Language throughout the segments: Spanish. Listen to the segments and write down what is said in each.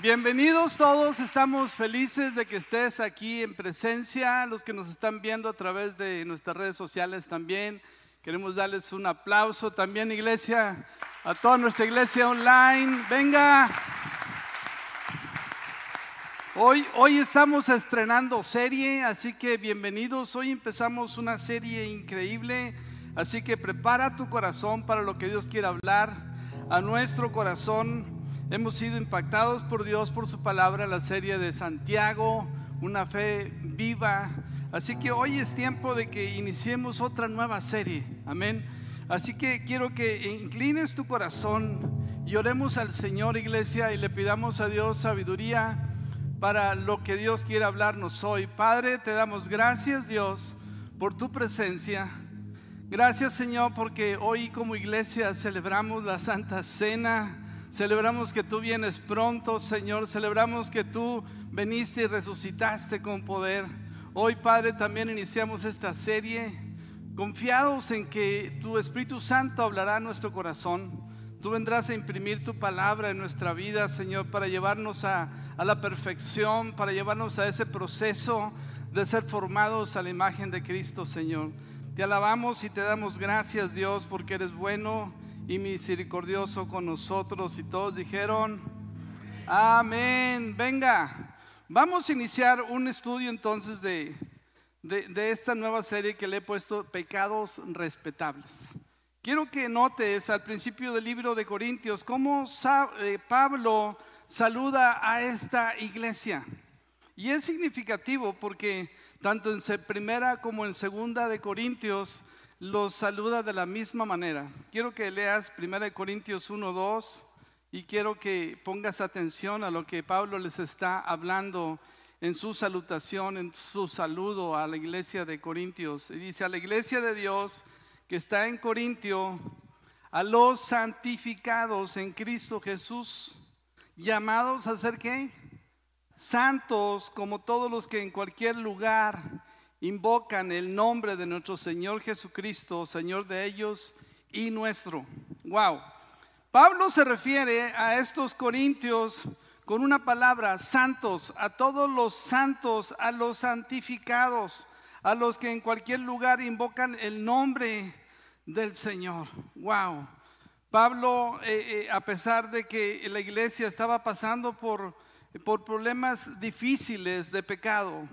Bienvenidos todos, estamos felices de que estés aquí en presencia, los que nos están viendo a través de nuestras redes sociales también. Queremos darles un aplauso también, iglesia, a toda nuestra iglesia online. Venga. Hoy, hoy estamos estrenando serie, así que bienvenidos. Hoy empezamos una serie increíble, así que prepara tu corazón para lo que Dios quiere hablar a nuestro corazón. Hemos sido impactados por Dios, por su palabra, la serie de Santiago, una fe viva. Así que hoy es tiempo de que iniciemos otra nueva serie. Amén. Así que quiero que inclines tu corazón y oremos al Señor, iglesia, y le pidamos a Dios sabiduría para lo que Dios quiere hablarnos hoy. Padre, te damos gracias, Dios, por tu presencia. Gracias, Señor, porque hoy como iglesia celebramos la Santa Cena Celebramos que tú vienes pronto, Señor. Celebramos que tú veniste y resucitaste con poder. Hoy, Padre, también iniciamos esta serie confiados en que tu Espíritu Santo hablará a nuestro corazón. Tú vendrás a imprimir tu palabra en nuestra vida, Señor, para llevarnos a, a la perfección, para llevarnos a ese proceso de ser formados a la imagen de Cristo, Señor. Te alabamos y te damos gracias, Dios, porque eres bueno y misericordioso con nosotros. Y todos dijeron, amén. Venga, vamos a iniciar un estudio entonces de, de, esta nueva serie que le he puesto Pecados Respetables. Quiero que notes al principio del libro de Corintios cómo eh, Pablo saluda a esta iglesia. Y es significativo porque tanto en primera como en segunda de Corintios los saluda de la misma manera. Quiero que leas 1 Corintios 1, 2 y quiero que pongas atención a lo que Pablo les está hablando en su salutación, en su saludo a la iglesia de Corintios. Y dice, a la iglesia de Dios que está en Corintio, a los santificados en Cristo Jesús, llamados a ser qué? Santos como todos los que en cualquier lugar invocan el nombre de nuestro Señor Jesucristo, Señor de ellos y nuestro. Wow. Pablo se refiere a estos corintios con una palabra, santos, a todos los santos, a los santificados, a los que en cualquier lugar invocan el nombre del Señor. Wow. Pablo, eh, eh, a pesar de que la iglesia estaba pasando por, por problemas difíciles de pecado,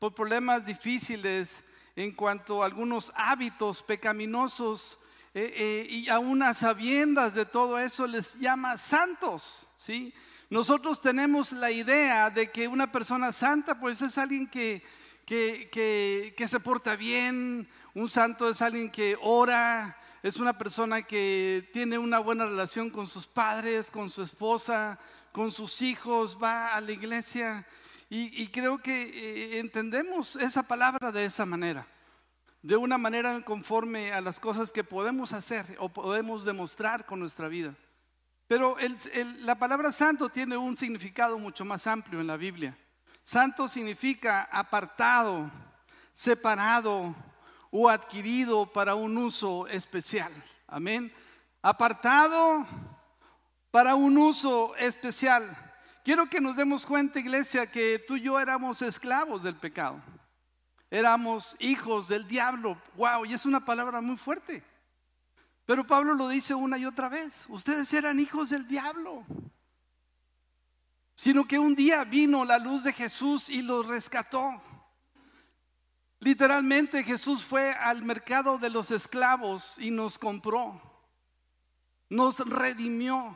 por problemas difíciles en cuanto a algunos hábitos pecaminosos eh, eh, y aún a sabiendas de todo eso les llama santos, ¿sí? Nosotros tenemos la idea de que una persona santa pues es alguien que, que, que, que se porta bien, un santo es alguien que ora, es una persona que tiene una buena relación con sus padres, con su esposa, con sus hijos, va a la iglesia. Y, creo que eh, entendemos esa palabra de esa manera, de una manera conforme a las cosas que podemos hacer o podemos demostrar con nuestra vida. Pero la palabra santo tiene un significado mucho más amplio en la Biblia. Santo significa apartado, separado o adquirido para un uso especial. Amén. Apartado para un uso especial. Quiero que nos demos cuenta, iglesia, que tú y yo éramos esclavos del pecado. Éramos hijos del diablo. Wow, y es una palabra muy fuerte. Pero Pablo lo dice una y otra vez. Ustedes eran hijos del diablo. Sino que un día vino la luz de Jesús y los rescató. Literalmente Jesús fue al mercado de los esclavos y nos compró. Nos redimió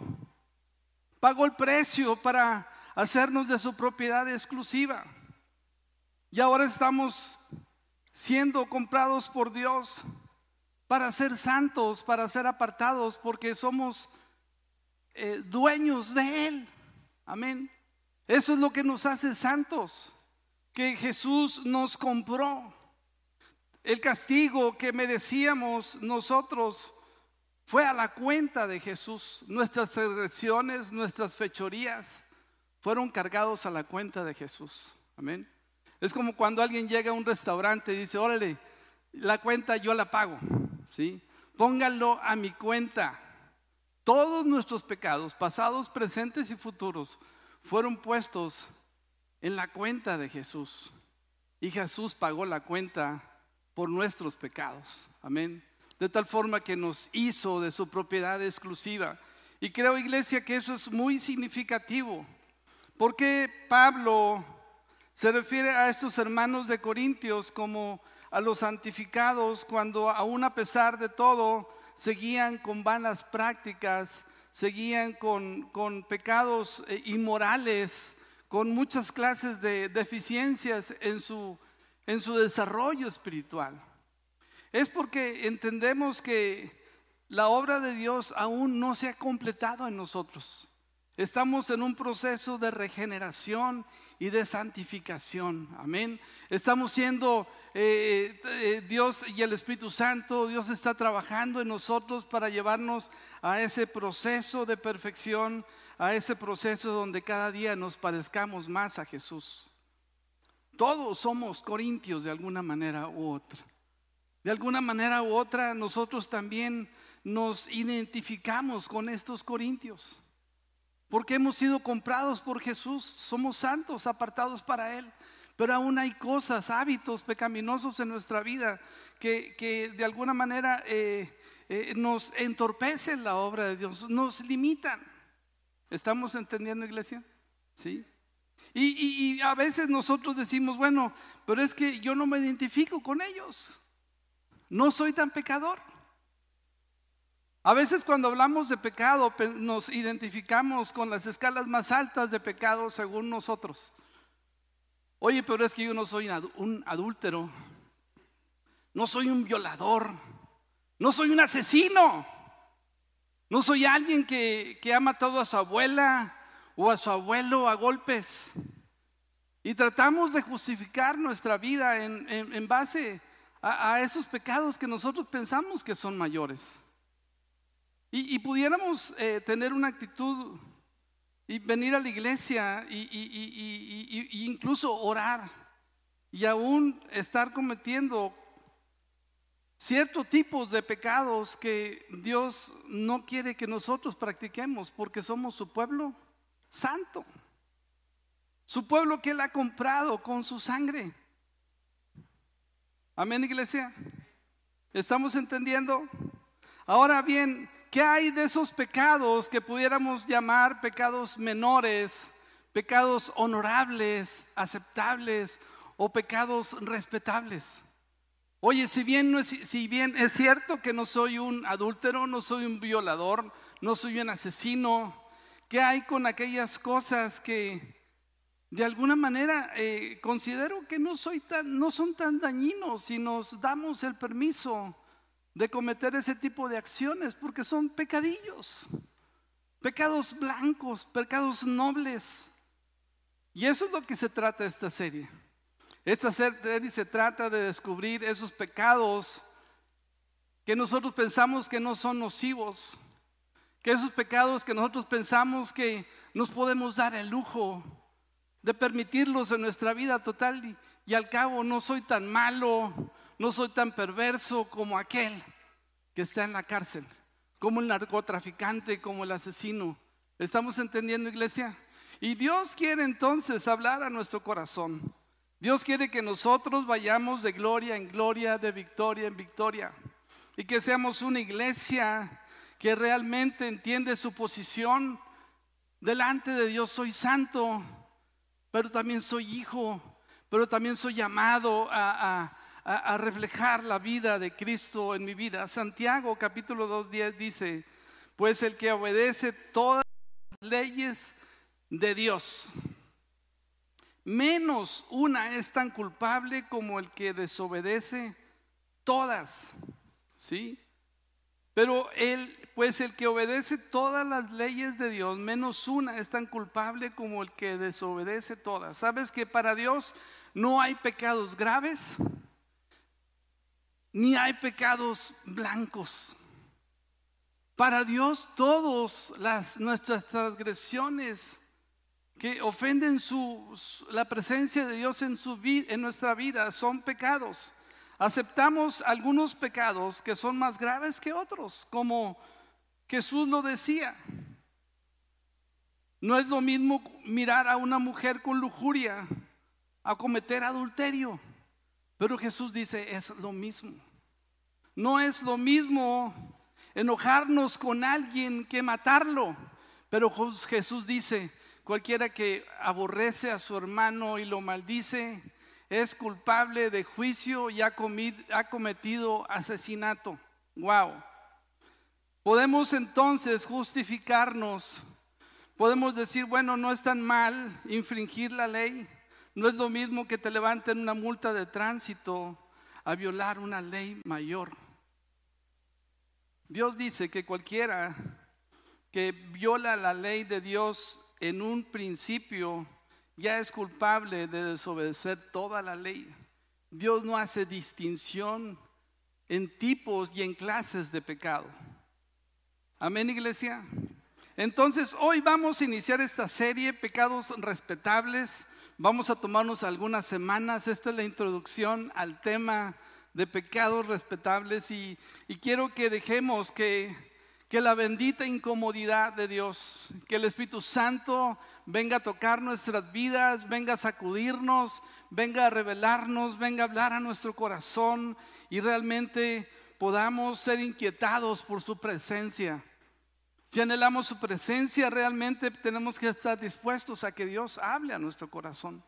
pagó el precio para hacernos de su propiedad exclusiva. Y ahora estamos siendo comprados por Dios para ser santos, para ser apartados, porque somos eh, dueños de Él. Amén. Eso es lo que nos hace santos, que Jesús nos compró. El castigo que merecíamos nosotros fue a la cuenta de Jesús. Nuestras transgresiones, nuestras fechorías fueron cargados a la cuenta de Jesús. Amén. Es como cuando alguien llega a un restaurante y dice, órale, la cuenta yo la pago. ¿Sí? Pónganlo a mi cuenta. Todos nuestros pecados, pasados, presentes y futuros, fueron puestos en la cuenta de Jesús. Y Jesús pagó la cuenta por nuestros pecados. Amén. De tal forma que nos hizo de su propiedad exclusiva. Y creo, iglesia, que eso es muy significativo. Porque Pablo se refiere a estos hermanos de Corintios como a los santificados cuando aún a pesar de todo seguían con vanas prácticas, seguían con, con pecados eh, inmorales, con muchas clases de deficiencias en su, en su desarrollo espiritual. Es porque entendemos que la obra de Dios aún no se ha completado en nosotros. Estamos en un proceso de regeneración y de santificación. Amén. Estamos siendo eh, eh, Dios y el Espíritu Santo, Dios está trabajando en nosotros para llevarnos a ese proceso de perfección, a ese proceso donde cada día nos parezcamos más a Jesús. Todos somos corintios de alguna manera u otra. De alguna manera u otra nosotros también nos identificamos con estos corintios. Porque hemos sido comprados por Jesús, somos santos, apartados para Él. Pero aún hay cosas, hábitos pecaminosos en nuestra vida que, de alguna manera eh, eh, nos entorpecen la obra de Dios, nos limitan. ¿Estamos entendiendo, iglesia? Sí. Y, a veces nosotros decimos, bueno, pero es que yo no me identifico con ellos. No soy tan pecador. A veces cuando hablamos de pecado nos identificamos con las escalas más altas de pecado según nosotros. Oye, pero es que yo no soy un adúltero, no soy un violador, no soy un asesino. No soy alguien que, ha matado a su abuela o a su abuelo a golpes. Y tratamos de justificar nuestra vida en, base a, esos pecados que nosotros pensamos que son mayores. Y, pudiéramos eh, tener una actitud y venir a la iglesia y, y, incluso orar y aún estar cometiendo ciertos tipos de pecados que Dios no quiere que nosotros practiquemos porque somos su pueblo santo. Su pueblo que Él ha comprado con su sangre. Amén, iglesia. ¿Estamos entendiendo? Ahora bien, ¿qué hay de esos pecados que pudiéramos llamar pecados menores, pecados honorables, aceptables o pecados respetables? Oye, si bien, es, si bien es cierto que no soy un adúltero, no soy un violador, no soy un asesino, ¿qué hay con aquellas cosas que de alguna manera eh, considero que no, son tan dañinos si nos damos el permiso de cometer ese tipo de acciones? Porque son pecadillos, pecados blancos, pecados nobles. Y eso es lo que se trata esta serie. Esta serie se trata de descubrir esos pecados que nosotros pensamos que no son nocivos, que esos pecados que nosotros pensamos que nos podemos dar el lujo de permitirlos en nuestra vida total y, al cabo no soy tan malo, no soy tan perverso como aquel que está en la cárcel, como el narcotraficante, como el asesino. ¿Estamos entendiendo, iglesia? Y Dios quiere entonces hablar a nuestro corazón. Dios quiere que nosotros vayamos de gloria en gloria, de victoria en victoria. Y que seamos una iglesia que realmente entiende su posición delante de Dios. Soy santo, pero también soy hijo, pero también soy llamado a, reflejar la vida de Cristo en mi vida. Santiago capítulo 2, 10 dice, pues el que obedece todas las leyes de Dios menos una es tan culpable como el que desobedece todas. ¿Sí? Pero él, pues el que obedece todas las leyes de Dios, menos una es tan culpable como el que desobedece todas. ¿Sabes que para Dios no hay pecados graves? Ni hay pecados blancos. Para Dios todas las nuestras transgresiones que ofenden su, la presencia de Dios en, su, en nuestra vida son pecados. Aceptamos algunos pecados que son más graves que otros, como Jesús lo decía. No es lo mismo mirar a una mujer con lujuria a cometer adulterio. Pero Jesús dice, es lo mismo. No es lo mismo enojarnos con alguien que matarlo. Pero Jesús dice, cualquiera que aborrece a su hermano y lo maldice, es culpable de juicio y ha, cometido asesinato. Wow. Podemos entonces justificarnos. Podemos decir, bueno, no es tan mal infringir la ley. No es lo mismo que te levanten una multa de tránsito a violar una ley mayor. Dios dice que cualquiera que viola la ley de Dios en un principio ya es culpable de desobedecer toda la ley. Dios no hace distinción en tipos y en clases de pecado. Amén, iglesia. Entonces, hoy vamos a iniciar esta serie, Pecados Respetables. Vamos a tomarnos algunas semanas. Esta es la introducción al tema de pecados respetables y, quiero que dejemos que, que la bendita incomodidad de Dios, que el Espíritu Santo venga a tocar nuestras vidas, venga a sacudirnos, venga a revelarnos, venga a hablar a nuestro corazón y realmente podamos ser inquietados por su presencia. Si anhelamos su presencia, realmente tenemos que estar dispuestos a que Dios hable a nuestro corazón.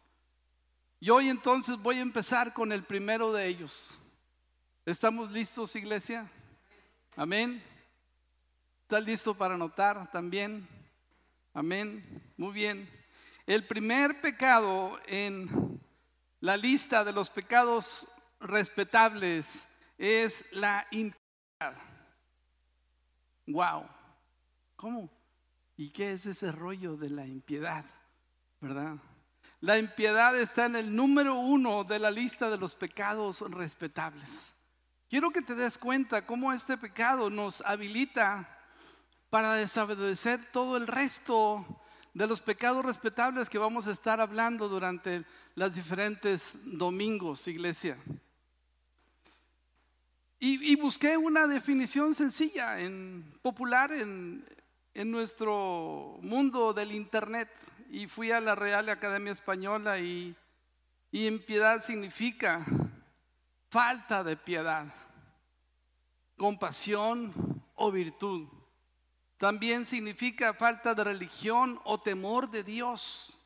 Y hoy entonces voy a empezar con el primero de ellos. ¿Estamos listos, iglesia? Amén. ¿Está listo para anotar también? Amén. Muy bien. El primer pecado en la lista de los pecados respetables es la impiedad. Wow. ¿Cómo? ¿Y qué es ese rollo de la impiedad? ¿Verdad? La impiedad está en el número uno de la lista de los pecados respetables. Quiero que te des cuenta cómo este pecado nos habilita para desobedecer todo el resto de los pecados respetables que vamos a estar hablando durante las diferentes domingos, iglesia. Y, busqué una definición sencilla, en, popular en, en nuestro mundo del Internet y fui a la Real Academia Española y, y impiedad significa falta de piedad, compasión o virtud. También significa falta de religión o temor de Dios,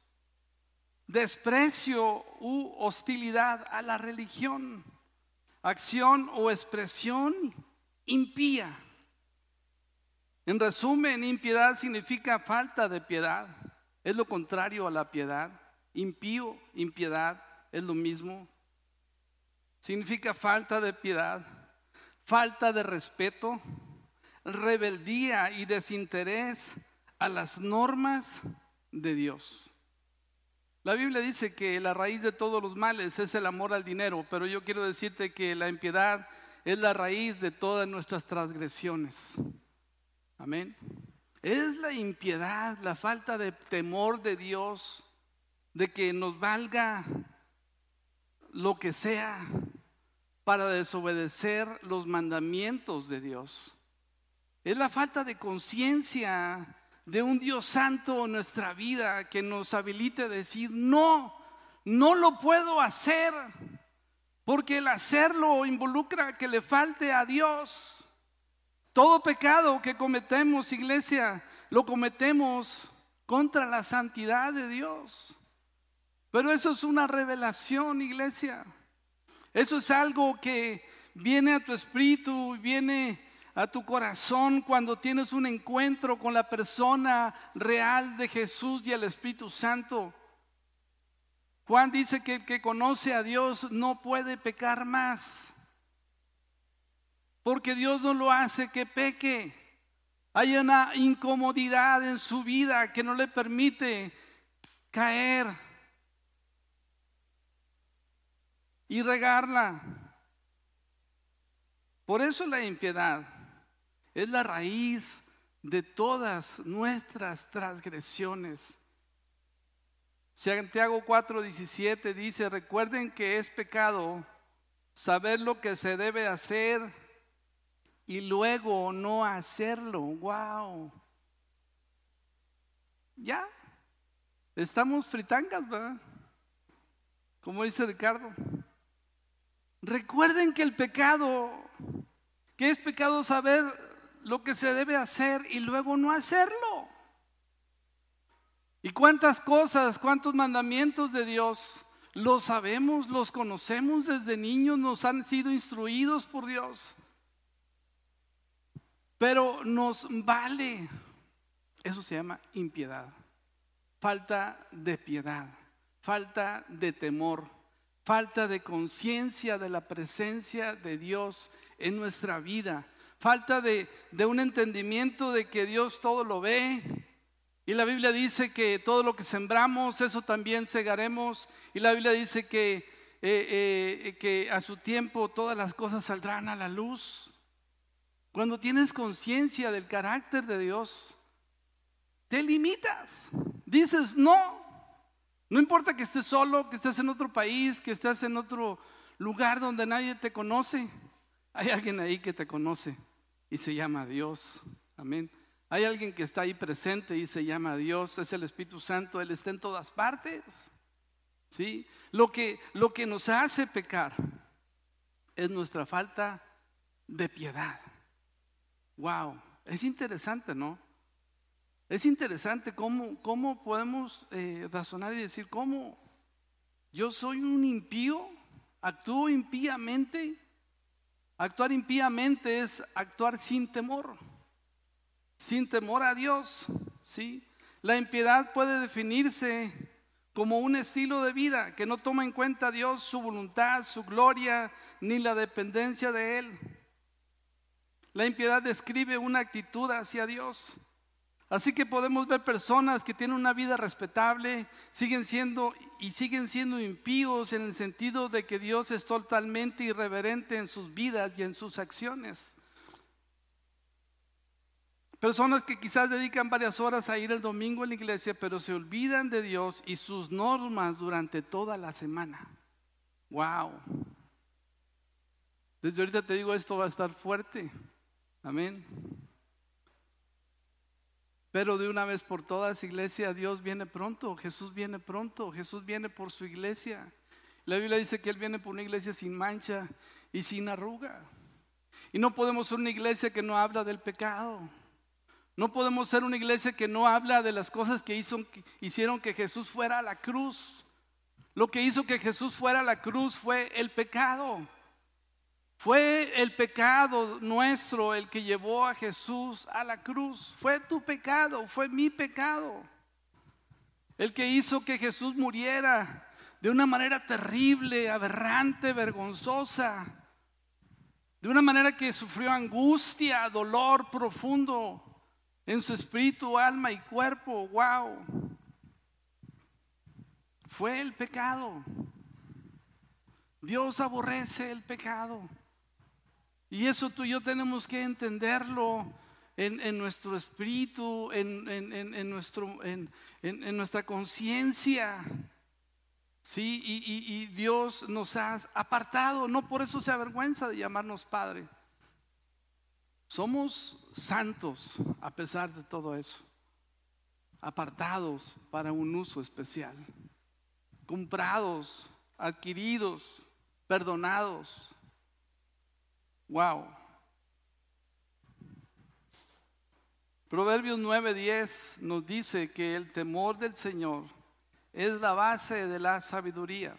desprecio u hostilidad a la religión, acción o expresión impía en resumen, impiedad significa falta de piedad. Es lo contrario a la piedad. Impío, impiedad, es lo mismo. Significa falta de piedad, falta de respeto, rebeldía y desinterés a las normas de Dios. La Biblia dice que la raíz de todos los males es el amor al dinero, pero yo quiero decirte que la impiedad es la raíz de todas nuestras transgresiones. Amén. Es la impiedad, la falta de temor de Dios, de que nos valga lo que sea para desobedecer los mandamientos de Dios. Es la falta de conciencia de un Dios santo en nuestra vida que nos habilite a decir, no, no lo puedo hacer, porque el hacerlo involucra que le falte a Dios. Todo pecado que cometemos, iglesia, lo cometemos contra la santidad de Dios. Pero eso es una revelación, iglesia. Eso es algo que viene a tu espíritu, viene a tu corazón cuando tienes un encuentro con la persona real de Jesús y el Espíritu Santo. Juan dice que el que conoce a Dios no puede pecar más. Porque Dios no lo hace que peque. Hay una incomodidad en su vida que no le permite caer y regarla. Por eso la impiedad es la raíz de todas nuestras transgresiones. Santiago 4:17 dice, recuerden que es pecado saber lo que se debe hacer y luego no hacerlo. Wow. Ya, estamos fritangas, ¿verdad? Como dice Ricardo. Recuerden que el pecado, que es pecado saber lo que se debe hacer y luego no hacerlo. ¿Y cuántas cosas, cuántos mandamientos de Dios los sabemos, los conocemos desde niños, nos han sido instruidos por Dios? Pero nos vale, eso se llama impiedad, falta de piedad, falta de temor, falta de conciencia de la presencia de Dios en nuestra vida, falta de, un entendimiento de que Dios todo lo ve, y la Biblia dice que todo lo que sembramos, eso también segaremos. Y la Biblia dice que, eh, eh, que a su tiempo todas las cosas saldrán a la luz. Cuando tienes conciencia del carácter de Dios, te limitas. Dices, no. No importa que estés solo, que estés en otro país, que estés en otro lugar donde nadie te conoce. Hay alguien ahí que te conoce y se llama Dios. Amén. Hay alguien que está ahí presente y se llama Dios, es el Espíritu Santo, Él está en todas partes. ¿Sí? Lo que, lo que nos hace pecar es nuestra falta de piedad. Wow, es interesante, ¿no? Es interesante cómo, cómo podemos eh, razonar y decir, ¿cómo yo soy un impío? ¿Actúo impíamente? Actuar impíamente es actuar sin temor sin temor a Dios, ¿sí? La impiedad puede definirse como un estilo de vida que no toma en cuenta a Dios, su voluntad, su gloria, ni la dependencia de Él. La impiedad describe una actitud hacia Dios. Así que podemos ver personas que tienen una vida respetable, siguen siendo y siguen siendo impíos en el sentido de que Dios es totalmente irreverente en sus vidas y en sus acciones. Personas que quizás dedican varias horas a ir el domingo a la iglesia, pero se olvidan de Dios y sus normas durante toda la semana. Wow. Desde ahorita te digo, esto va a estar fuerte. Amén. Pero de una vez por todas, iglesia, Dios viene pronto, Jesús viene pronto, Jesús viene por su iglesia. La Biblia dice que Él viene por una iglesia sin mancha y sin arruga. Y no podemos ser una iglesia que no habla del pecado. No podemos ser una iglesia que no habla de las cosas que, hizo, hicieron que Jesús fuera a la cruz. Lo que hizo que Jesús fuera a la cruz fue el pecado. Fue el pecado nuestro el que llevó a Jesús a la cruz. Fue tu pecado, fue mi pecado. El que hizo que Jesús muriera de una manera terrible, aberrante, vergonzosa. De una manera que sufrió angustia, dolor profundo en su espíritu, alma y cuerpo. Wow. Fue el pecado. Dios aborrece el pecado. Y eso tú y yo tenemos que entenderlo en, nuestro espíritu, en, nuestro, en, nuestra conciencia. Sí, y, y, Dios nos ha apartado, no por eso se avergüenza de llamarnos Padre. Somos santos a pesar de todo eso, apartados para un uso especial, comprados, adquiridos, perdonados. Wow. Proverbios 9:10 nos dice que el temor del Señor es la base de la sabiduría.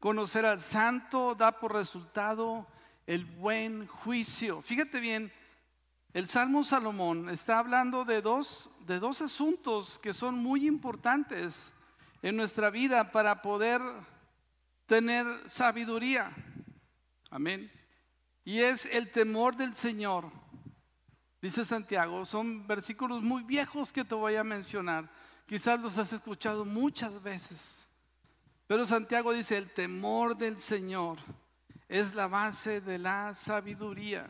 Conocer al santo da por resultado el buen juicio. Fíjate bien, el Salmo Salomón está hablando de dos, de dos asuntos que son muy importantes en nuestra vida para poder tener sabiduría. Amén. Y es el temor del Señor. Dice Santiago, son versículos muy viejos que te voy a mencionar. Quizás los has escuchado muchas veces. Pero Santiago dice, el temor del Señor es la base de la sabiduría.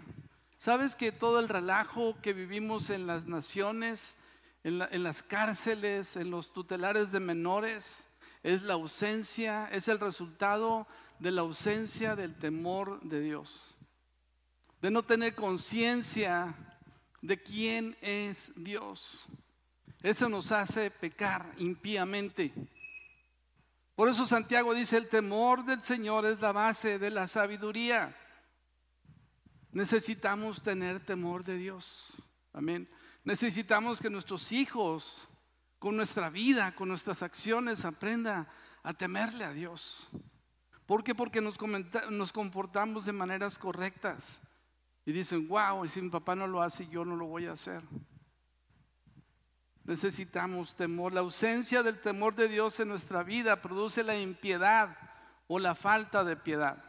¿Sabes que todo el relajo que vivimos en las naciones, en, las cárceles, en los tutelares de menores, es la ausencia, es el resultado de la ausencia del temor de Dios? De no tener conciencia de quién es Dios. Eso nos hace pecar impíamente. Por eso Santiago dice, el temor del Señor es la base de la sabiduría. Necesitamos tener temor de Dios. Amén. Necesitamos que nuestros hijos, con nuestra vida, con nuestras acciones, aprendan a temerle a Dios. ¿Por qué? Porque nos, nos comportamos de maneras correctas. Y dicen, wow, y si mi papá no lo hace, yo no lo voy a hacer. Necesitamos temor. La ausencia del temor de Dios en nuestra vida produce la impiedad o la falta de piedad.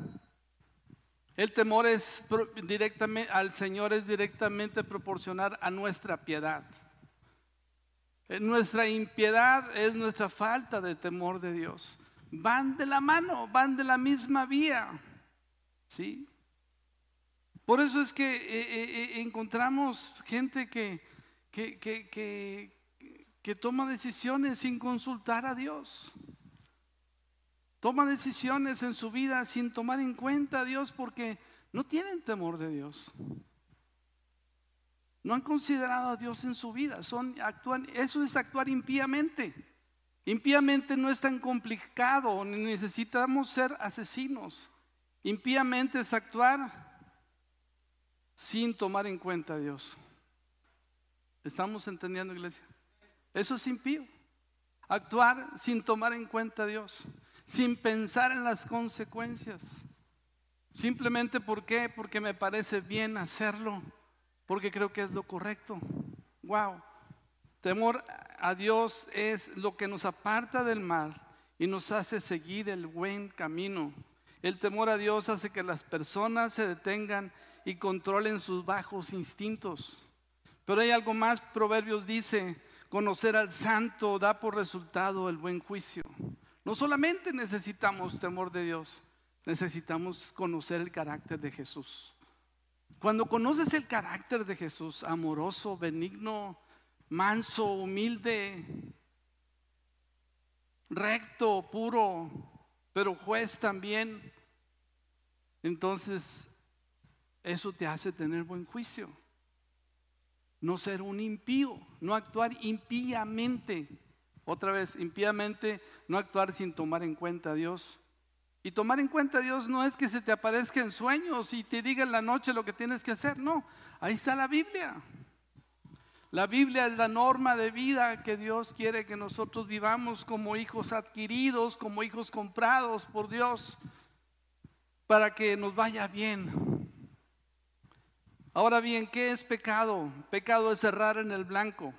El temor es directamente al Señor es directamente proporcional a nuestra piedad. Eh, nuestra impiedad es nuestra falta de temor de Dios. Van de la mano, van de la misma vía. ¿Sí? Por eso es que eh, eh, encontramos gente que, que, que, que toma decisiones sin consultar a Dios. Toma decisiones en su vida sin tomar en cuenta a Dios porque no tienen temor de Dios. No han considerado a Dios en su vida. Son, actúan, eso es actuar impíamente. Impíamente no es tan complicado, necesitamos ser asesinos. Impíamente es actuar sin tomar en cuenta a Dios. ¿Estamos entendiendo, iglesia? Eso es impío. Actuar sin tomar en cuenta a Dios, sin pensar en las consecuencias. Simplemente ¿por qué? Porque me parece bien hacerlo, porque creo que es lo correcto. Wow. Temor a Dios es lo que nos aparta del mal y nos hace seguir el buen camino. El temor a Dios hace que las personas se detengan y controlen sus bajos instintos. Pero hay algo más, Proverbios dice, Conocer al santo da por resultado el buen juicio. No solamente necesitamos temor de Dios, necesitamos conocer el carácter de Jesús. Cuando conoces el carácter de Jesús, amoroso, benigno, manso, humilde, recto, puro, pero juez también, entonces eso te hace tener buen juicio no ser un impío, no actuar impíamente. Otra vez, impíamente, no actuar sin tomar en cuenta a Dios. Y tomar en cuenta a Dios no es que se te aparezca en sueños y te diga en la noche lo que tienes que hacer, no, ahí está la Biblia. La Biblia es la norma de vida que Dios quiere que nosotros vivamos como hijos adquiridos, como hijos comprados por Dios, para que nos vaya bien. Ahora bien, ¿qué es pecado? Pecado es cerrar en el blanco.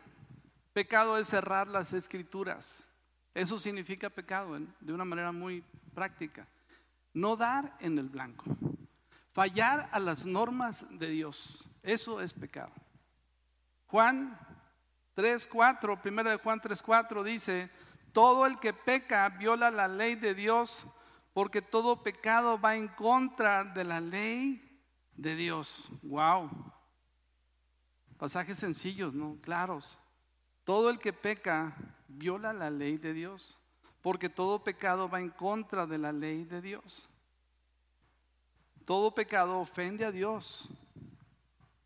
Pecado es cerrar las escrituras. Eso significa pecado de una manera muy práctica. No dar en el blanco. Fallar a las normas de Dios. Eso es pecado. Juan 3.4, primera de Juan 3.4 dice, todo el que peca viola la ley de Dios porque todo pecado va en contra de la ley de Dios. Wow. Pasajes sencillos, ¿no? Claros. Todo el que peca viola la ley de Dios, porque todo pecado va en contra de la ley de Dios. Todo pecado ofende a Dios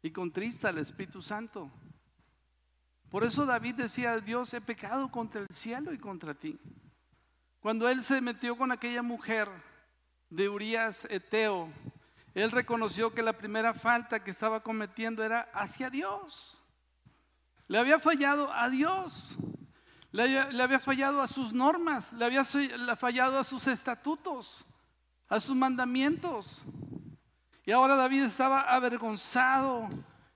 y contrista al Espíritu Santo. Por eso David decía, Dios, he pecado contra el cielo y contra ti. Cuando él se metió con aquella mujer de Urias Eteo, él reconoció que la primera falta que estaba cometiendo era hacia Dios. Le había fallado a Dios. Le, había fallado a sus normas. Le había fallado a sus estatutos, a sus mandamientos. Y ahora David estaba avergonzado,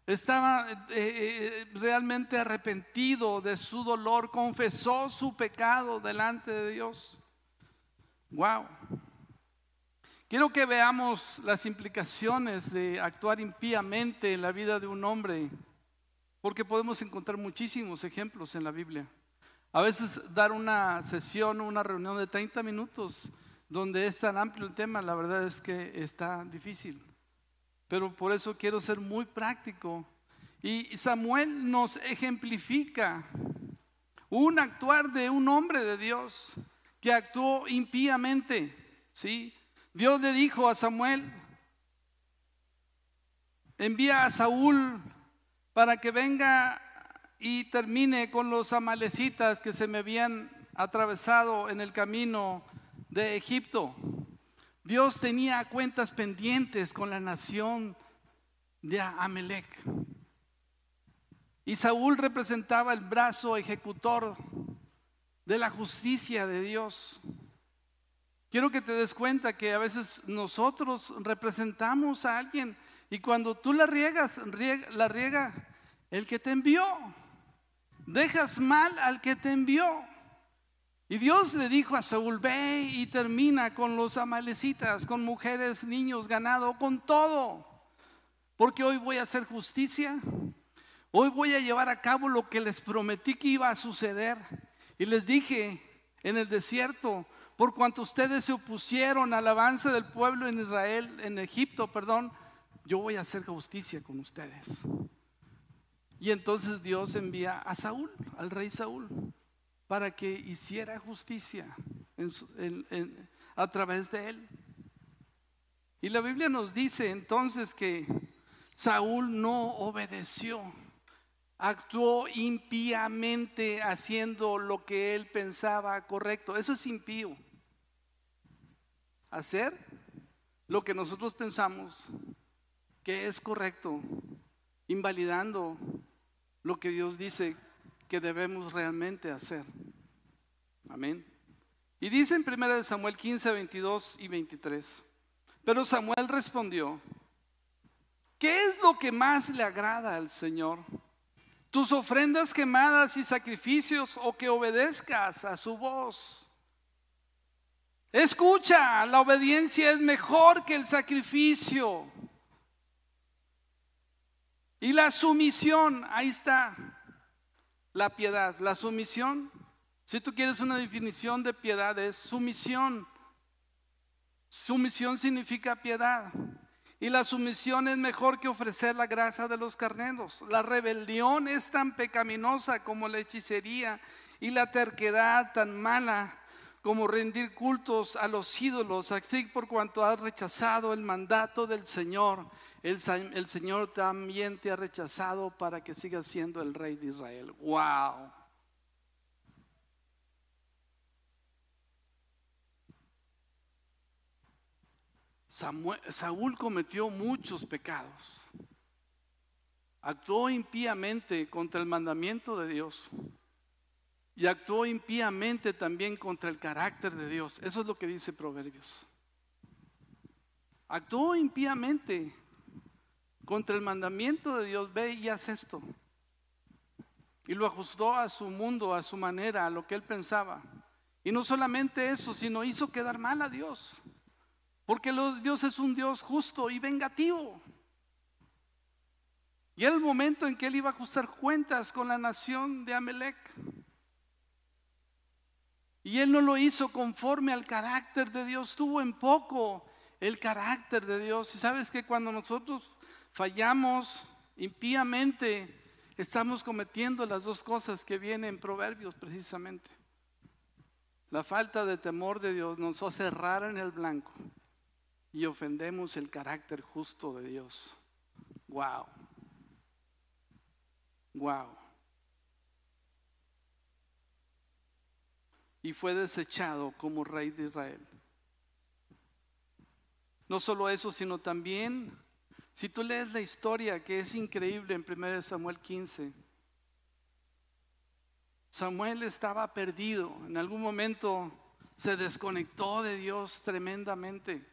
estaba eh, eh, realmente arrepentido de su dolor, confesó su pecado delante de Dios. Wow. Quiero que veamos las implicaciones de actuar impíamente en la vida de un hombre, porque podemos encontrar muchísimos ejemplos en la Biblia. A veces dar una sesión o una reunión de 30 minutos donde es tan amplio el tema, la verdad es que está difícil. Pero por eso quiero ser muy práctico. Y Samuel nos ejemplifica un actuar de un hombre de Dios que actuó impíamente, ¿sí? Dios le dijo a Samuel, envía a Saúl para que venga y termine con los amalecitas que se me habían atravesado en el camino de Egipto. Dios tenía cuentas pendientes con la nación de Amalek. Y Saúl representaba el brazo ejecutor de la justicia de Dios. Quiero que te des cuenta que a veces nosotros representamos a alguien y cuando tú la riegas, la riega el que te envió. Dejas mal al que te envió. Y Dios le dijo a Saúl, ve y termina con los amalecitas, con mujeres, niños, ganado, con todo. Porque hoy voy a hacer justicia. Hoy voy a llevar a cabo lo que les prometí que iba a suceder. Y les dije en el desierto, por cuanto ustedes se opusieron al avance del pueblo en Israel, en Egipto, perdón, yo voy a hacer justicia con ustedes. Y entonces Dios envía a Saúl, al rey Saúl para que hiciera justicia a través de él. Y la Biblia nos dice entonces que Saúl no obedeció, actuó impíamente haciendo lo que él pensaba correcto. Eso es impío. Hacer lo que nosotros pensamos que es correcto, invalidando lo que Dios dice que debemos realmente hacer. Amén. Y dice en 1 Samuel 15, 22 y 23. Pero Samuel respondió, ¿qué es lo que más le agrada al Señor? ¿Tus ofrendas quemadas y sacrificios o que obedezcas a su voz? Escucha, la obediencia es mejor que el sacrificio. Y la sumisión, ahí está, la piedad, la sumisión. Si tú quieres una definición de piedad es sumisión. Sumisión significa piedad. Y la sumisión es mejor que ofrecer la grasa de los carneros. La rebelión es tan pecaminosa como la hechicería y la terquedad tan mala como rendir cultos a los ídolos, así por cuanto has rechazado el mandato del Señor el, Señor también te ha rechazado para que sigas siendo el rey de Israel. ¡Wow! Saúl cometió muchos pecados. Actuó impíamente contra el mandamiento de Dios. Y actuó impíamente también contra el carácter de Dios. Eso es lo que dice Proverbios. Actuó impíamente contra el mandamiento de Dios, ve y haz esto. Y lo ajustó a su mundo, a su manera, a lo que él pensaba. Y no solamente eso, sino hizo quedar mal a Dios. Porque Dios es un Dios justo y vengativo. Y era el momento en que él iba a ajustar cuentas con la nación de Amelec. Y él no lo hizo conforme al carácter de Dios, tuvo en poco el carácter de Dios. Y sabes que cuando nosotros fallamos impíamente, estamos cometiendo las dos cosas que vienen en Proverbios precisamente. La falta de temor de Dios nos hace errar en el blanco y ofendemos el carácter justo de Dios. Wow. Wow. Y fue desechado como rey de Israel. No solo eso, sino también si tú lees la historia que es increíble en 1 Samuel 15, Samuel estaba perdido, en algún momento se desconectó de Dios tremendamente.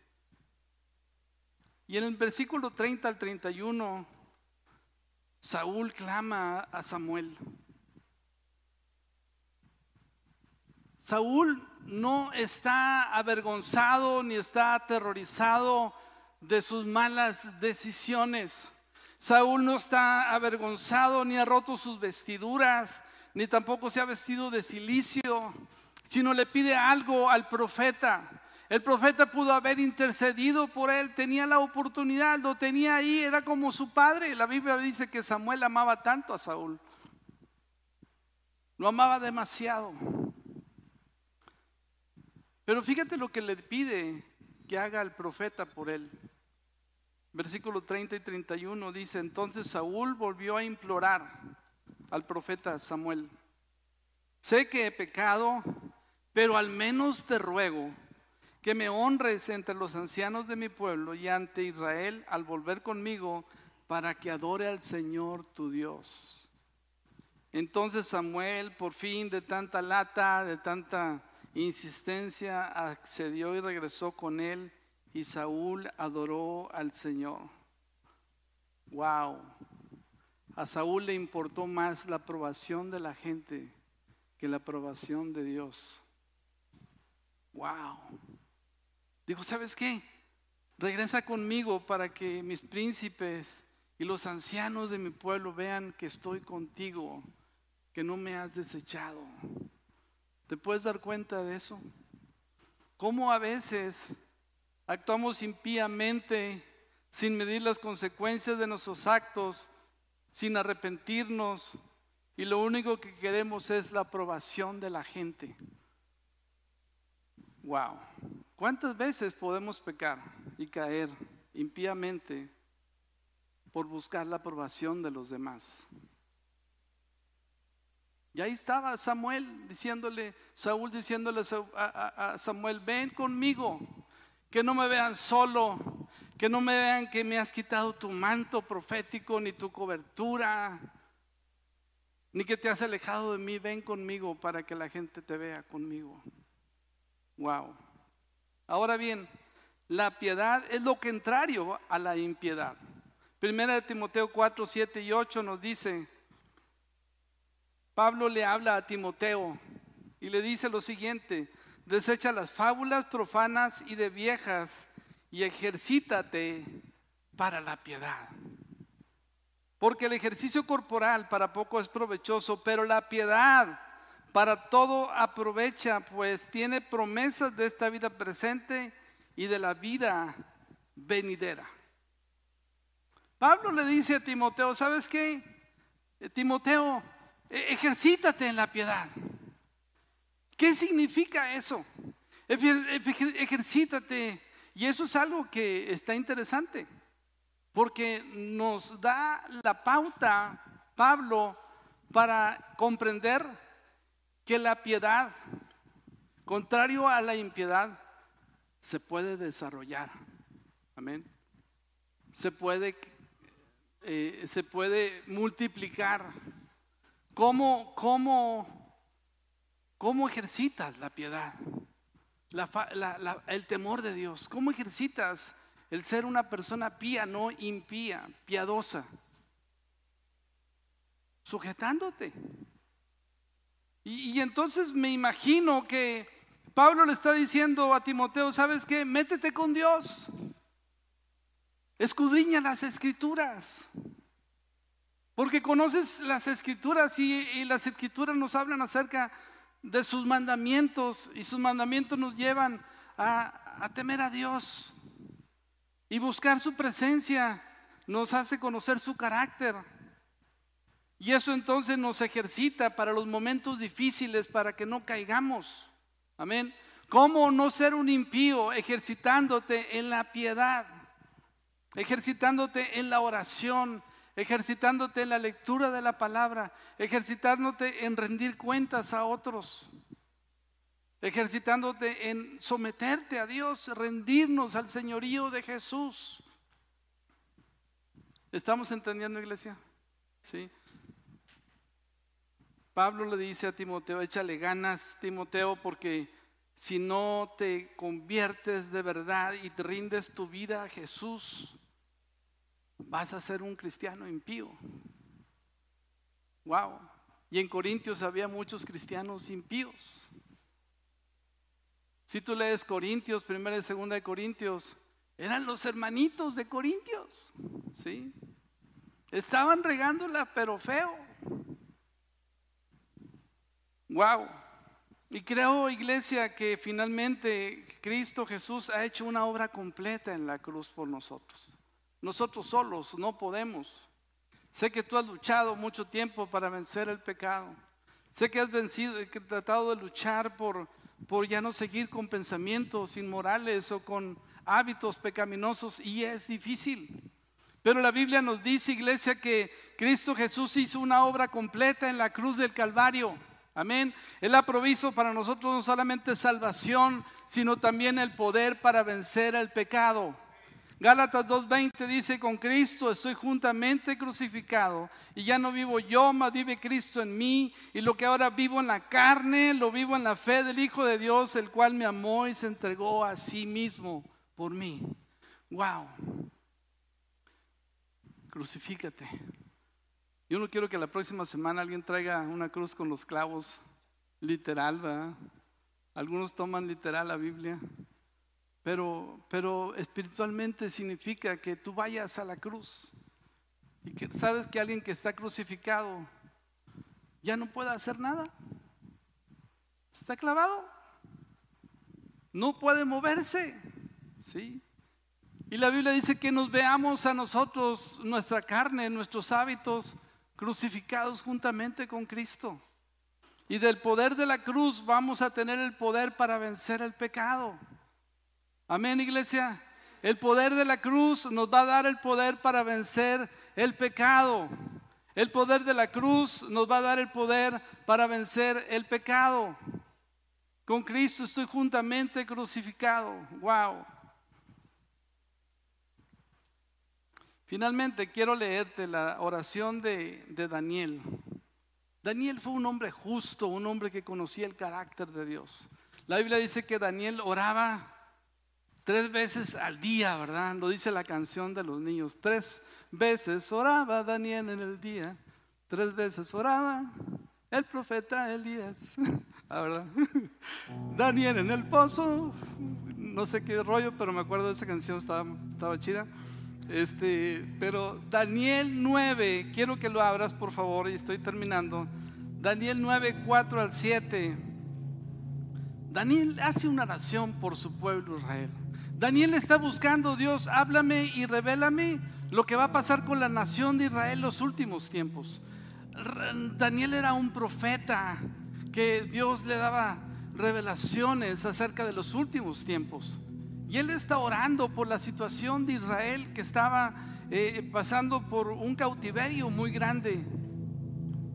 Y en el versículo 30 al 31, Saúl clama a Samuel. Saúl no está avergonzado ni está aterrorizado de sus malas decisiones. Saúl no está avergonzado ni ha roto sus vestiduras, ni tampoco se ha vestido de silicio, sino le pide algo al profeta. El profeta pudo haber intercedido por él, tenía la oportunidad, lo tenía ahí, era como su padre. La Biblia dice que Samuel amaba tanto a Saúl. Lo amaba demasiado. Pero fíjate lo que le pide que haga el profeta por él. Versículo 30 y 31 dice, entonces Saúl volvió a implorar al profeta Samuel, sé que he pecado, pero al menos te ruego que me honres entre los ancianos de mi pueblo y ante Israel al volver conmigo para que adore al Señor tu Dios. Entonces Samuel, por fin de tanta lata, de tanta insistencia, accedió y regresó con él y Saúl adoró al Señor. Wow. A Saúl le importó más la aprobación de la gente que la aprobación de Dios. Wow. Dijo, ¿sabes qué? Regresa conmigo para que mis príncipes y los ancianos de mi pueblo vean que estoy contigo, que no me has desechado. ¿Te puedes dar cuenta de eso? ¿Cómo a veces actuamos impíamente sin medir las consecuencias de nuestros actos, sin arrepentirnos y lo único que queremos es la aprobación de la gente? Wow. ¿Cuántas veces podemos pecar y caer impíamente por buscar la aprobación de los demás? Y ahí estaba Samuel diciéndole, Saúl diciéndole a, Samuel, ven conmigo, que no me vean solo, que no me vean que me has quitado tu manto profético ni tu cobertura, ni que te has alejado de mí, ven conmigo para que la gente te vea conmigo. Wow. Ahora bien, la piedad es lo contrario a la impiedad. Primera de Timoteo 4, 7 y 8 nos dice, Pablo le habla a Timoteo y le dice lo siguiente, desecha las fábulas profanas y de viejas y ejercítate para la piedad. Porque el ejercicio corporal para poco es provechoso, pero la piedad para todo aprovecha, pues tiene promesas de esta vida presente y de la vida venidera. Pablo le dice a Timoteo, ¿sabes qué? Timoteo, ejercítate en la piedad. ¿Qué significa eso? Ejercítate. Y eso es algo que está interesante, porque nos da la pauta, Pablo, para comprender que la piedad, contrario a la impiedad, se puede desarrollar. Amén. Se puede, eh, se puede multiplicar. ¿Cómo, cómo, cómo ejercitas la piedad? el temor de Dios. ¿Cómo ejercitas el ser una persona pía, no impía, piadosa? Sujetándote. Y, entonces me imagino que Pablo le está diciendo a Timoteo, ¿sabes qué? Métete con Dios. Escudriña las escrituras. Porque conoces las escrituras y, las escrituras nos hablan acerca de sus mandamientos y sus mandamientos nos llevan a, a temer a Dios. Y buscar su presencia nos hace conocer su carácter. Y eso entonces nos ejercita para los momentos difíciles, para que no caigamos. Amén. ¿Cómo no ser un impío ejercitándote en la piedad? Ejercitándote en la oración, ejercitándote en la lectura de la palabra, ejercitándote en rendir cuentas a otros, ejercitándote en someterte a Dios, rendirnos al señorío de Jesús. ¿Estamos entendiendo, iglesia? Sí. Pablo le dice a Timoteo, échale ganas, Timoteo, porque si no te conviertes de verdad y te rindes tu vida a Jesús, vas a ser un cristiano impío. Wow. Y en Corintios había muchos cristianos impíos. Si tú lees Corintios, primera y segunda de Corintios, eran los hermanitos de Corintios, ¿sí? Estaban regándola, pero feo. Wow. Y creo, iglesia, que finalmente Cristo Jesús ha hecho una obra completa en la cruz por nosotros. Nosotros solos no podemos. Sé que tú has luchado mucho tiempo para vencer el pecado. Sé que has vencido, que has tratado de luchar por, por ya no seguir con pensamientos inmorales o con hábitos pecaminosos y es difícil. Pero la Biblia nos dice, iglesia, que Cristo Jesús hizo una obra completa en la cruz del Calvario. Amén. Él ha provisto para nosotros no solamente salvación, sino también el poder para vencer el pecado. Gálatas 2.20 dice, con Cristo estoy juntamente crucificado y ya no vivo yo, mas vive Cristo en mí y lo que ahora vivo en la carne, lo vivo en la fe del Hijo de Dios, el cual me amó y se entregó a sí mismo por mí. Wow. Crucifícate. Yo no quiero que la próxima semana alguien traiga una cruz con los clavos literal, ¿verdad? Algunos toman literal la Biblia. Pero, pero espiritualmente significa que tú vayas a la cruz y que sabes que alguien que está crucificado ya no puede hacer nada. Está clavado. No puede moverse. ¿Sí? Y la Biblia dice que nos veamos a nosotros, nuestra carne, nuestros hábitos, crucificados juntamente con Cristo. Y del poder de la cruz vamos a tener el poder para vencer el pecado. Amén, iglesia. El poder de la cruz nos va a dar el poder para vencer el pecado. El poder de la cruz nos va a dar el poder para vencer el pecado. Con Cristo estoy juntamente crucificado. Wow. Finalmente quiero leerte la oración de, de, Daniel. Daniel fue un hombre justo, un hombre que conocía el carácter de Dios. La Biblia dice que Daniel oraba Tres veces al día, ¿verdad? Lo dice la canción de los niños. Tres veces oraba Daniel en el día. Tres veces oraba el profeta Elías. Ah, ¿verdad? Daniel en el pozo. No sé qué rollo, pero me acuerdo de esa canción, estaba, estaba chida. Este, pero Daniel 9, quiero que lo abras por favor y estoy terminando. Daniel 9, 4 al 7. Daniel hace una oración por su pueblo Israel. Daniel está buscando, Dios, háblame y revélame lo que va a pasar con la nación de Israel en los últimos tiempos. Daniel era un profeta que Dios le daba revelaciones acerca de los últimos tiempos. Y él está orando por la situación de Israel que estaba eh, pasando por un cautiverio muy grande.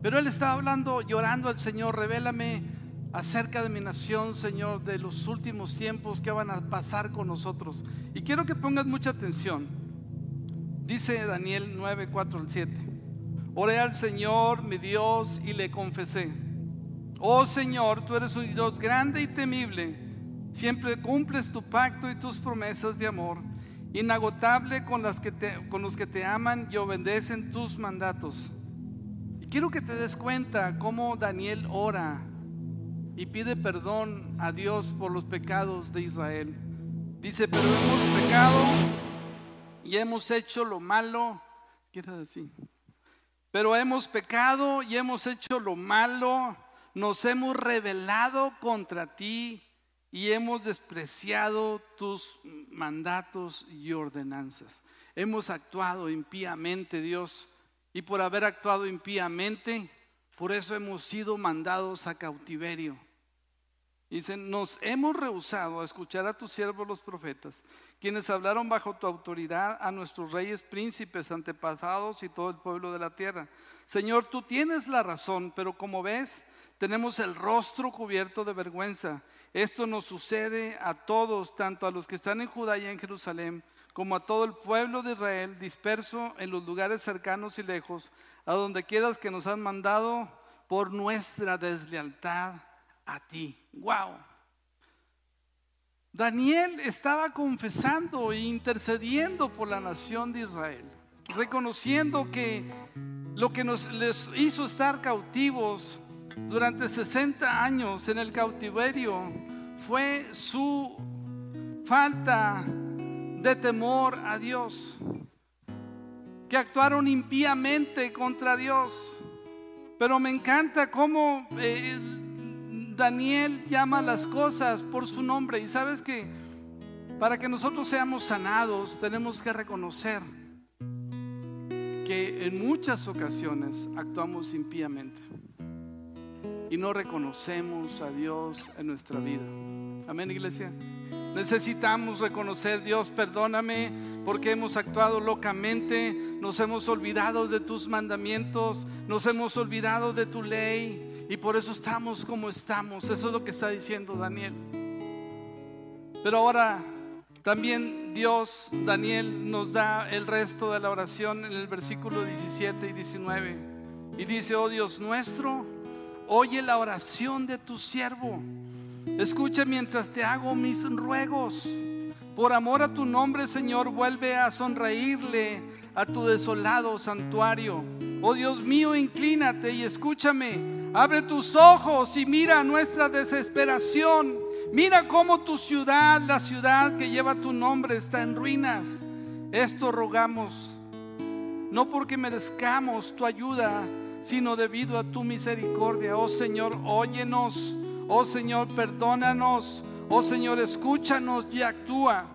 Pero él estaba hablando, llorando al Señor, revélame acerca de mi nación, Señor, de los últimos tiempos que van a pasar con nosotros. Y quiero que pongas mucha atención. Dice Daniel 9, 4 al 7. Oré al Señor, mi Dios, y le confesé. Oh Señor, tú eres un Dios grande y temible. Siempre cumples tu pacto y tus promesas de amor, inagotable con, las que te, con los que te aman y obedecen tus mandatos. Y quiero que te des cuenta cómo Daniel ora y pide perdón a Dios por los pecados de Israel. Dice, pero hemos pecado y hemos hecho lo malo. ¿Qué decir? Pero hemos pecado y hemos hecho lo malo, nos hemos rebelado contra ti y hemos despreciado tus mandatos y ordenanzas. Hemos actuado impíamente, Dios, y por haber actuado impíamente, por eso hemos sido mandados a cautiverio. Dice, nos hemos rehusado a escuchar a tus siervos los profetas, quienes hablaron bajo tu autoridad a nuestros reyes, príncipes, antepasados y todo el pueblo de la tierra. Señor, tú tienes la razón, pero como ves, tenemos el rostro cubierto de vergüenza. Esto nos sucede a todos, tanto a los que están en Judá y en Jerusalén, como a todo el pueblo de Israel, disperso en los lugares cercanos y lejos, a donde quieras que nos han mandado por nuestra deslealtad a ti. Wow. Daniel estaba confesando e intercediendo por la nación de Israel, reconociendo que lo que nos les hizo estar cautivos durante 60 años en el cautiverio fue su falta de temor a Dios, que actuaron impíamente contra Dios. Pero me encanta cómo eh, Daniel llama las cosas por su nombre. Y sabes que para que nosotros seamos sanados tenemos que reconocer que en muchas ocasiones actuamos impíamente y no reconocemos a Dios en nuestra vida. Amén, iglesia. Necesitamos reconocer, Dios, perdóname porque hemos actuado locamente, nos hemos olvidado de tus mandamientos, nos hemos olvidado de tu ley y por eso estamos como estamos. Eso es lo que está diciendo Daniel. Pero ahora también Dios, Daniel, nos da el resto de la oración en el versículo 17 y 19. Y dice, oh Dios nuestro, oye la oración de tu siervo Escucha mientras te hago mis ruegos. Por amor a tu nombre, Señor, vuelve a sonreírle a tu desolado santuario. Oh Dios mío, inclínate y escúchame. Abre tus ojos y mira nuestra desesperación. Mira cómo tu ciudad, la ciudad que lleva tu nombre, está en ruinas. Esto rogamos, no porque merezcamos tu ayuda, sino debido a tu misericordia. Oh Señor, óyenos Oh Señor, perdónanos. Oh Señor, escúchanos y actúa.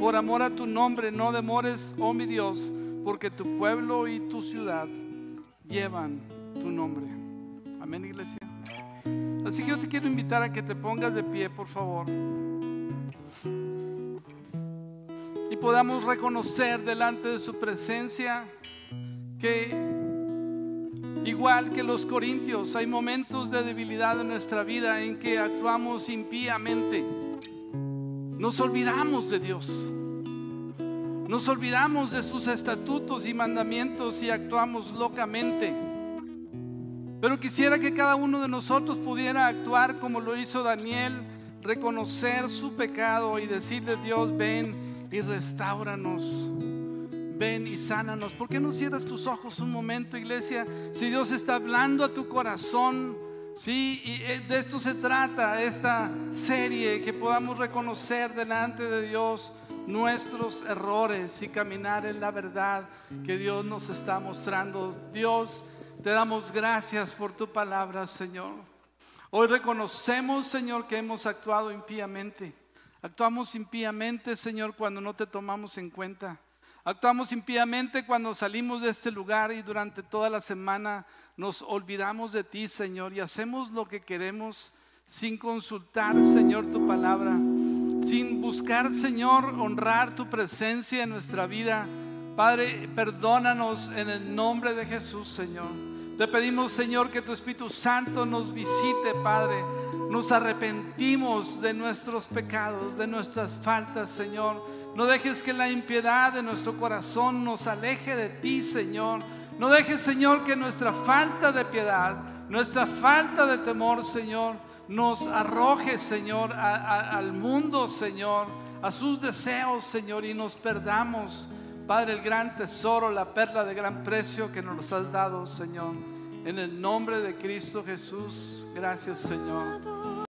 Por amor a tu nombre, no demores, oh mi Dios, porque tu pueblo y tu ciudad llevan tu nombre. Amén, iglesia. Así que yo te quiero invitar a que te pongas de pie, por favor. Y podamos reconocer delante de su presencia que Igual que los corintios, hay momentos de debilidad en nuestra vida en que actuamos impíamente. Nos olvidamos de Dios. Nos olvidamos de sus estatutos y mandamientos y actuamos locamente. Pero quisiera que cada uno de nosotros pudiera actuar como lo hizo Daniel, reconocer su pecado y decirle, Dios, ven y restauranos ven y sánanos. ¿Por qué no cierras tus ojos un momento, iglesia? Si Dios está hablando a tu corazón, sí, y eh, de esto se trata esta serie, que podamos reconocer delante de Dios nuestros errores y caminar en la verdad que Dios nos está mostrando. Dios, te damos gracias por tu palabra, Señor. Hoy reconocemos, Señor, que hemos actuado impíamente. Actuamos impíamente, Señor, cuando no te tomamos en cuenta. Actuamos impíamente cuando salimos de este lugar y durante toda la semana nos olvidamos de ti, Señor, y hacemos lo que queremos sin consultar, Señor, tu palabra, sin buscar, Señor, honrar tu presencia en nuestra vida. Padre, perdónanos en el nombre de Jesús, Señor. Te pedimos, Señor, que tu Espíritu Santo nos visite, Padre. Nos arrepentimos de nuestros pecados, de nuestras faltas, Señor no dejes que la impiedad de nuestro corazón nos aleje de ti, Señor. No dejes, Señor, que nuestra falta de piedad, nuestra falta de temor, Señor, nos arroje, Señor, al mundo, Señor, a sus deseos, Señor, y nos perdamos, Padre, el gran tesoro, la perla de gran precio que nos has dado, Señor. En el nombre de Cristo Jesús, gracias, Señor.